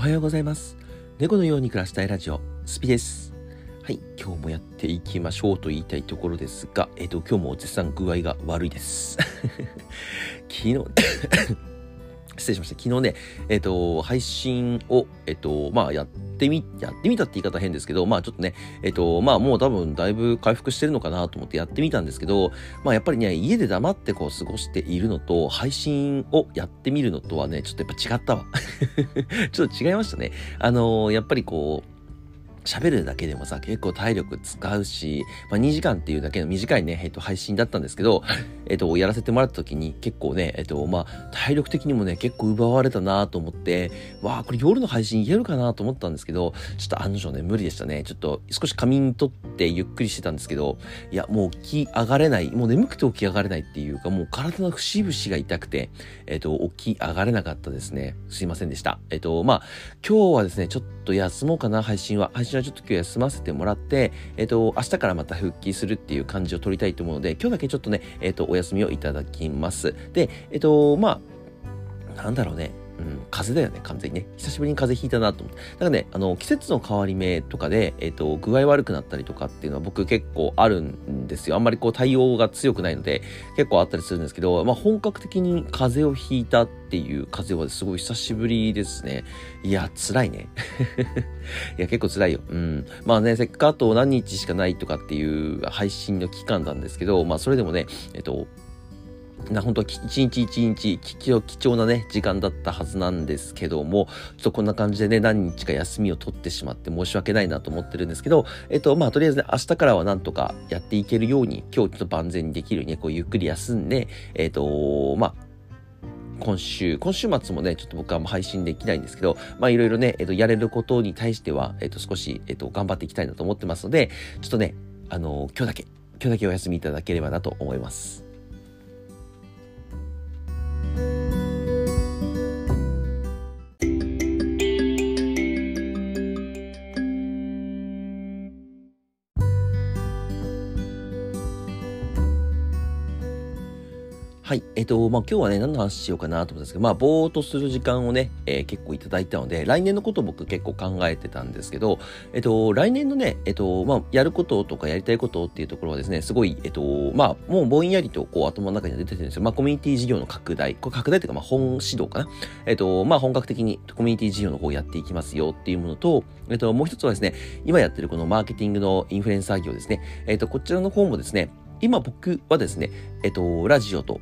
おはようございます。猫のように暮らしたいラジオ、スピです。はい、今日もやっていきましょうと言いたいところですが、えっ、と、今日も絶賛具合が悪いです。昨日、失礼しました。昨日ね、えっ、と、配信を、えっ、と、まあ、やってみ、やってみたって言い方変ですけど、まあ、ちょっとね、えっ、と、まあ、もう多分だいぶ回復してるのかなと思ってやってみたんですけど、まあ、やっぱりね、家で黙ってこう過ごしているのと、配信をやってみるのとはね、ちょっとやっぱ違ったわ。ちょっと違いましたね。あのーやっぱりこう、喋るだけでもさ、結構体力使うし、まあ、2時間っていうだけの短いね、えっと、配信だったんですけど、えっと、やらせてもらった時に結構ね、えっと、まあ、体力的にもね、結構奪われたなと思って、わあ、これ夜の配信いけるかなと思ったんですけど、ちょっと案の定ね、無理でしたね。ちょっと少し仮眠取ってゆっくりしてたんですけど、いや、もう起き上がれない、もう眠くて起き上がれないっていうか、もう体の節々が痛くて、えっと、起き上がれなかったですね。すいませんでした。えっと、まあ、今日はですね、ちょっと休もうかな、配信は。配信はちょっと今日休ませてもらって、えっと、明日からまた復帰するっていう感じを取りたいと思うので、今日だけちょっとね、えっと、お休みをいただきます。で、えっと、まあ、なんだろうね。うん、風邪だよね、完全にね。久しぶりに風邪ひいたなと思って。だからね、あの、季節の変わり目とかで、えっ、と、具合悪くなったりとかっていうのは僕結構あるんですよ。あんまりこう対応が強くないので、結構あったりするんですけど、まあ本格的に風邪をひいたっていう風邪はすごい久しぶりですね。いや、辛いね。いや、結構辛いよ。うん。まあね、せっかくあと何日しかないとかっていう配信の期間なんですけど、まあそれでもね、えっ、と、な本当は一日一日貴重貴重なね時間だったはずなんですけどもちょっとこんな感じでね何日か休みを取ってしまって申し訳ないなと思ってるんですけどえっとまあとりあえずね明日からはなんとかやっていけるように今日ちょっと万全にできるようにねこうゆっくり休んでえっとまあ今週、今週末もね、ちょっと僕はもう配信できないんですけど、まあいろいろね、えっと、やれることに対しては、えっと、少し、えっと、頑張っていきたいなと思ってますので、ちょっとね、あの、今日だけ、今日だけお休みいただければなと思います。はい。えっ、と、まあ、今日はね、何の話しようかなと思ったんですけど、まあ、ぼーっとする時間をね、えー結構いただいたので、来年のことを僕結構考えてたんですけど、えっ、と、来年のね、えっ、と、まあ、やることとかやりたいことっていうところはですね、すごい、えっ、と、まあ、もうぼんやりとこう頭の中には出てるんですよ。まあ、コミュニティ事業の拡大、これ拡大っていうか、まあ、本指導かな。えっ、と、まあ、本格的にコミュニティ事業の方をやっていきますよっていうものと、えっ、と、もう一つはですね、今やってるこのマーケティングのインフルエンサー業ですね。えっ、と、こちらの方もですね、今僕はですね、えっ、と、ラジオと、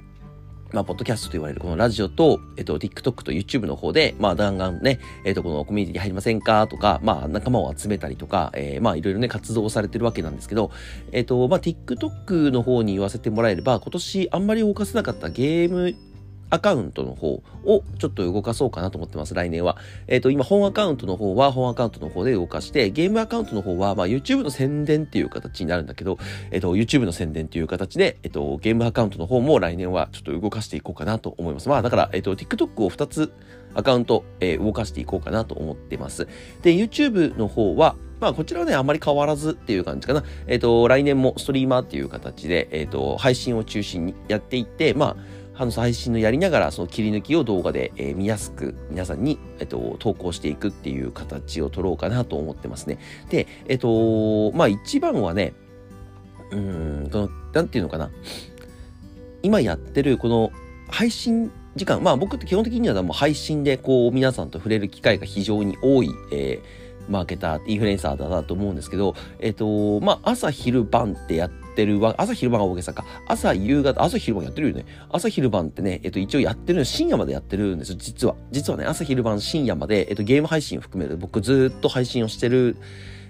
まあ、ポッドキャストと言われるこのラジオと、えっと、TikTok と YouTube の方で、まあ、弾丸ね、えっと、このコミュニティに入りませんか？とか、まあ、仲間を集めたりとか、えーまあ、いろいろね、活動をされてるわけなんですけど、えっと、まあ、TikTok の方に言わせてもらえれば、今年あんまり動かせなかったゲームアカウントの方をちょっと動かそうかなと思ってます、来年は。えっ、と、今、本アカウントの方は本アカウントの方で動かして、ゲームアカウントの方は、まあ、YouTube の宣伝っていう形になるんだけど、えっ、と、YouTube の宣伝っていう形で、えっ、と、ゲームアカウントの方も来年はちょっと動かしていこうかなと思います。まあ、だから、えっ、と、TikTok を2つアカウント、え動かしていこうかなと思ってます。で、YouTube の方は、まあ、こちらはね、あんまり変わらずっていう感じかな。えっ、と、来年もストリーマーっていう形で、えっ、と、配信を中心にやっていって、まあ、配信のやりながらその切り抜きを動画で、えー見やすく皆さんに、えっと、投稿していくっていう形を取ろうかなと思ってますね。で、えっと、まあ一番はね、うん、この、なんていうのかな。今やってるこの配信時間、まあ僕って基本的にはもう配信でこう皆さんと触れる機会が非常に多い、えーマーケター、インフルエンサーだなと思うんですけど、えっ、と、まあ朝昼晩ってやってるわ、朝昼晩が大げさか、朝夕方、朝昼晩やってるよね。朝昼晩ってね、えっ、と一応やってるの、深夜までやってるんですよ、実は。実はね、朝昼晩深夜まで、えっ、とゲーム配信を含めて僕ずっと配信をしてる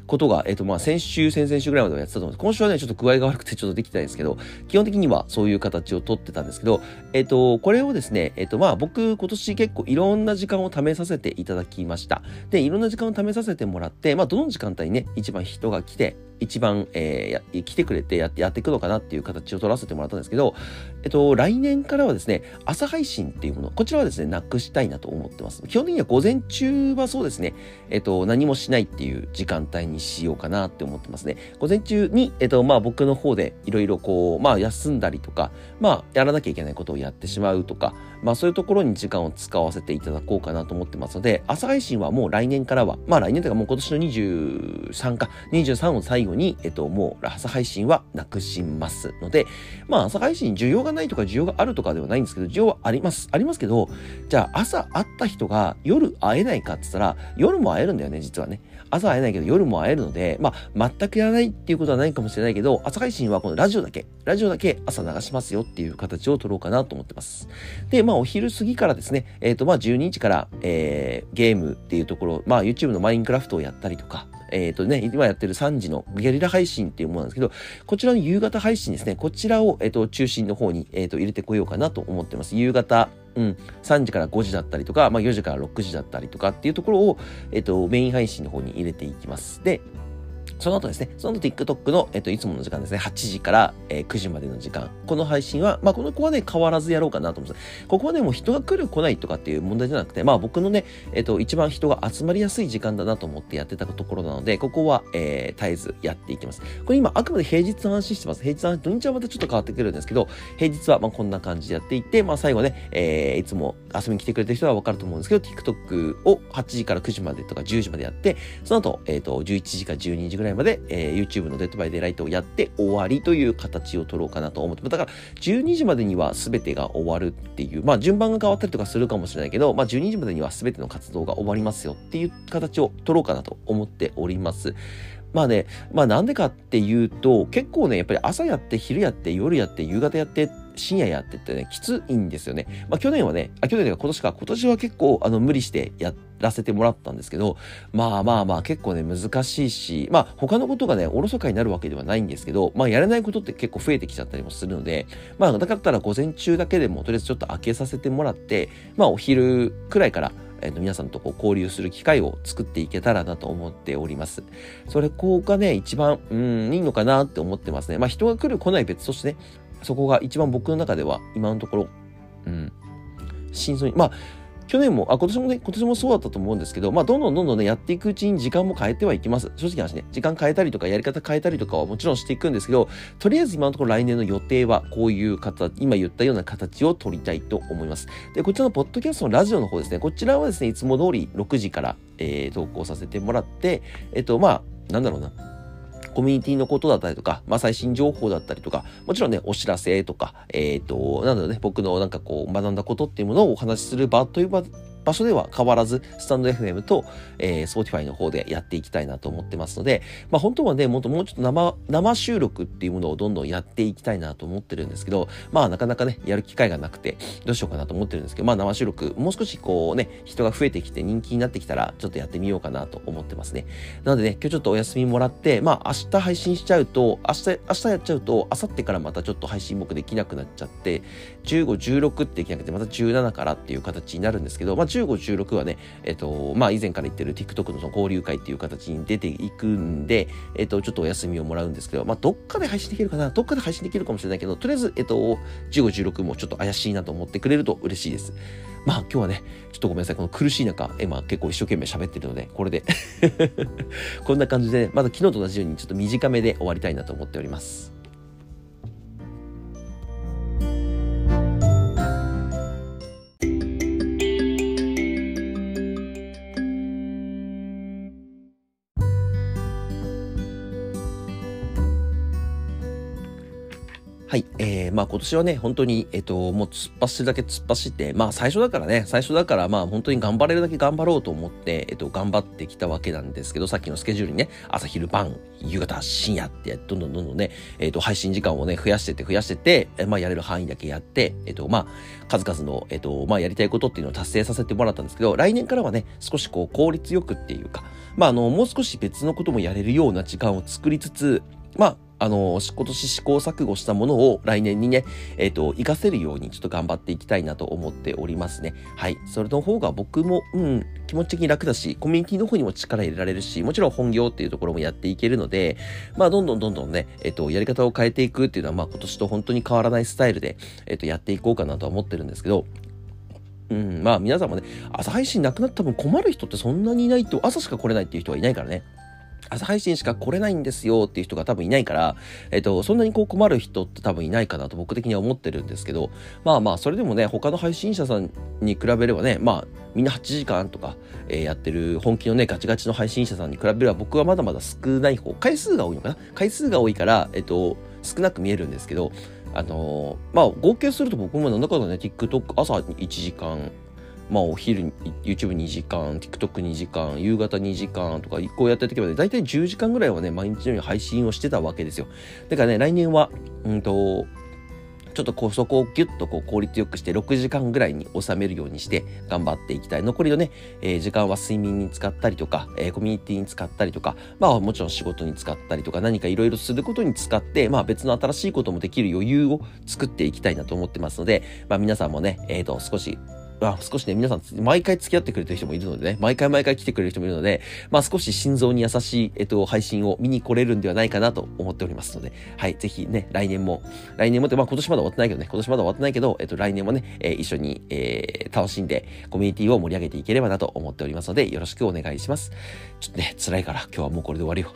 ことが、えっ、と、まあ、先週、先々週ぐらいまではやってたと思うんです。今週はね、ちょっと具合が悪くてちょっとできてないんですけど、基本的にはそういう形をとってたんですけど、えっ、と、これをですね、えっ、と、まあ、僕、今年結構いろんな時間を試させていただきました。で、いろんな時間を試させてもらって、まあ、どの時間帯にね、一番人が来て、一番、えー、来てくれてやって、やっていくのかなっていう形を取らせてもらったんですけど、えっと、来年からはですね、朝配信っていうもの、こちらはですね、なくしたいなと思ってます。基本的には午前中はそうですね、えっと、何もしないっていう時間帯にしようかなって思ってますね。午前中に、えっと、まあ僕の方でいろいろこう、まあ休んだりとか、まあやらなきゃいけないことをやってしまうとか、まあそういうところに時間を使わせていただこうかなと思ってますので、朝配信はもう来年からは、まあ来年というかもう今年の23か、23を最後に、えっと、もう朝配信はなくしますので、まあ朝配信需要がないとか需要があるとかではないんですけど、需要はあります。ありますけど、じゃあ朝会った人が夜会えないかって言ったら、夜も会えるんだよね、実はね。朝会えないけど夜も会えるので、まあ全くやらないっていうことはないかもしれないけど、朝配信はこのラジオだけ、ラジオだけ朝流しますよっていう形を取ろうかなと思ってます。で、まあお昼過ぎからですね、えっ、ー、とまあ12日から、えー、ゲームっていうところ、まあ YouTube のマインクラフトをやったりとか、えっ、ー、とね、今やってる3時のゲリラ配信っていうものなんですけど、こちらの夕方配信ですね、こちらを、えっ、ー、と、中心の方に、えっ、ー、と、入れてこようかなと思ってます。夕方、うん、3時から5時だったりとか、まあ、4時から6時だったりとかっていうところを、えっ、と、メイン配信の方に入れていきます。で、その後ですね、その後 TikTok の、えっと、いつもの時間ですね、8時から、えー、9時までの時間。この配信は、まあ、この子はね、変わらずやろうかなと思います。ここはね、もう人が来る来ないとかっていう問題じゃなくて、まあ、僕のね、えっと、一番人が集まりやすい時間だなと思ってやってたところなので、ここは、えー、絶えずやっていきます。これ今、あくまで平日の話してます。平日の話、土日はまたちょっと変わってくるんですけど、平日は、まあ、こんな感じでやっていって、まあ、最後ね、えー、いつも遊びに来てくれてる人はわかると思うんですけど、TikTok を8時から9時までとか10時までやって、その後、えっ、ー、と、11時か12時ぐらいまで、えー、YouTube の Dead by Daylight をやって終わりという形を取ろうかなと思ってだから、12時までには全てが終わるっていう、まあ順番が変わったりとかするかもしれないけど、まあ12時までには全ての活動が終わりますよっていう形を取ろうかなと思っております。まあね、まあなんでかっていうと、結構ね、やっぱり朝やって、昼やって、夜やって、夕方やって深夜やってってね、きついんですよね。まあ去年はね、あ、去年が今年か、今年は結構あの無理してやらせてもらったんですけど、まあまあまあ結構ね、難しいし、まあ他のことがね、おろそかになるわけではないんですけど、まあやれないことって結構増えてきちゃったりもするので、まあだからったら午前中だけでもとりあえずちょっと開けさせてもらって、まあお昼くらいから、えー、と皆さんとこう交流する機会を作っていけたらなと思っております。それこうがね、一番、うん、いいのかなって思ってますね。まあ人が来る来ない別としてね、そこが一番僕の中では今のところ、うん、真相に、まあ、去年も、あ、今年もね、今年もそうだったと思うんですけど、まあ、どんどんどんどんね、やっていくうちに時間も変えてはいきます。正直な話ね、時間変えたりとか、やり方変えたりとかはもちろんしていくんですけど、とりあえず今のところ来年の予定は、こういう形、今言ったような形を取りたいと思います。で、こちらのポッドキャストのラジオの方ですね、こちらはですね、いつも通り6時から、えー、投稿させてもらって、えっと、まあ、なんだろうな。コミュニティのことだったりとか、まあ、最新情報だったりとか、もちろんね、お知らせとか、えっ、ー、と、なんだろうね、僕のなんかこう、学んだことっていうものをお話しする場という場場所では変わらず、スタンド FM と、えー、Spotify の方でやっていきたいなと思ってますので、まあ本当はね、もっともうちょっと生、生収録っていうものをどんどんやっていきたいなと思ってるんですけど、まあなかなかね、やる機会がなくて、どうしようかなと思ってるんですけど、まあ生収録、もう少しこうね、人が増えてきて人気になってきたら、ちょっとやってみようかなと思ってますね。なのでね、今日ちょっとお休みもらって、まあ明日配信しちゃうと、明日、明日やっちゃうと、明後日からまたちょっと配信僕できなくなっちゃって、15、16ってできなくて、また17からっていう形になるんですけど、まあ15、16はね、えっと、まあ、以前から言ってる TikTok のその交流会っていう形に出ていくんで、えっと、ちょっとお休みをもらうんですけど、まあ、どっかで配信できるかなどっかで配信できるかもしれないけど、とりあえず、えっと、15、16もちょっと怪しいなと思ってくれると嬉しいです。まあ今日はね、ちょっとごめんなさい。この苦しい中、今結構一生懸命喋ってるので、これで こんな感じで、まだ昨日と同じようにちょっと短めで終わりたいなと思っております。まあ今年はね、本当に、えっ、と、もう突っ走るだけ突っ走って、まあ最初だからね、最初だからまあ本当に頑張れるだけ頑張ろうと思って、えっ、と、頑張ってきたわけなんですけど、さっきのスケジュールにね、朝昼晩、夕方、深夜って、どんどんどんどんね、えっ、と、配信時間をね、増やしてて増やしてて、まあやれる範囲だけやって、えっ、と、まあ、数々の、えっ、と、まあやりたいことっていうのを達成させてもらったんですけど、来年からはね、少しこう効率よくっていうか、まああの、もう少し別のこともやれるような時間を作りつつ、まあ、あの、今年試行錯誤したものを来年にね、えっ、ー、と、活かせるようにちょっと頑張っていきたいなと思っておりますね。はい。それの方が僕も、うん、気持ち的に楽だし、コミュニティの方にも力入れられるし、もちろん本業っていうところもやっていけるので、まあ、どんどんどんどんね、えっ、ー、と、やり方を変えていくっていうのは、まあ、今年と本当に変わらないスタイルで、えっ、ー、と、やっていこうかなとは思ってるんですけど、うん、まあ皆さんもね、朝配信なくなったら多分困る人ってそんなにいないと、朝しか来れないっていう人はいないからね。朝配信しか来れないんですよっていう人が多分いないから、えっと、そんなにこう困る人って多分いないかなと僕的には思ってるんですけど、まあまあ、それでもね、他の配信者さんに比べればね、まあ、みんな8時間とか、えー、やってる本気のね、ガチガチの配信者さんに比べれば僕はまだまだ少ない方、回数が多いのかな？回数が多いから、えっと、少なく見えるんですけど、あのー、まあ、合計すると僕もなんだかんだね、TikTok 朝1時間、まあお昼に YouTube2 時間、TikTok2 時間、夕方2時間とかこうやってる時まで大体10時間ぐらいはね、毎日のように配信をしてたわけですよ。だからね、来年は、うんと、ちょっとこうそこをギュッとこう効率よくして6時間ぐらいに収めるようにして頑張っていきたい。残りのね、えー、時間は睡眠に使ったりとか、えー、コミュニティに使ったりとか、まあもちろん仕事に使ったりとか何かいろいろすることに使って、まあ別の新しいこともできる余裕を作っていきたいなと思ってますので、まあ皆さんもね、えっ、ー、と少しあ、少しね、皆さん、毎回付き合ってくれてる人もいるのでね、毎回毎回来てくれる人もいるので、まあ、少し心臓に優しい、えっと、配信を見に来れるんではないかなと思っておりますので、はい、ぜひね、来年も、来年もって、まあ、今年まだ終わってないけどね、今年まだ終わってないけど、えっと、来年もね、えー、一緒に、えー、楽しんで、コミュニティを盛り上げていければなと思っておりますので、よろしくお願いします。ちょっとね、辛いから、今日はもうこれで終わるよ。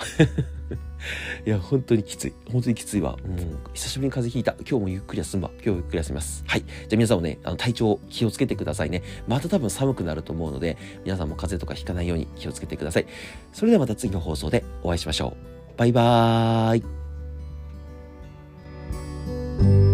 いや本当にきつい。本当にきついわ、うん、久しぶりに風邪ひいた。今日もゆっくり休むわ今日ゆっくり休みます。はい。じゃあ皆さんもねあの体調気をつけてくださいね。また多分寒くなると思うので皆さんも風邪とかひかないように気をつけてください。それではまた次の放送でお会いしましょう。バイバーイ。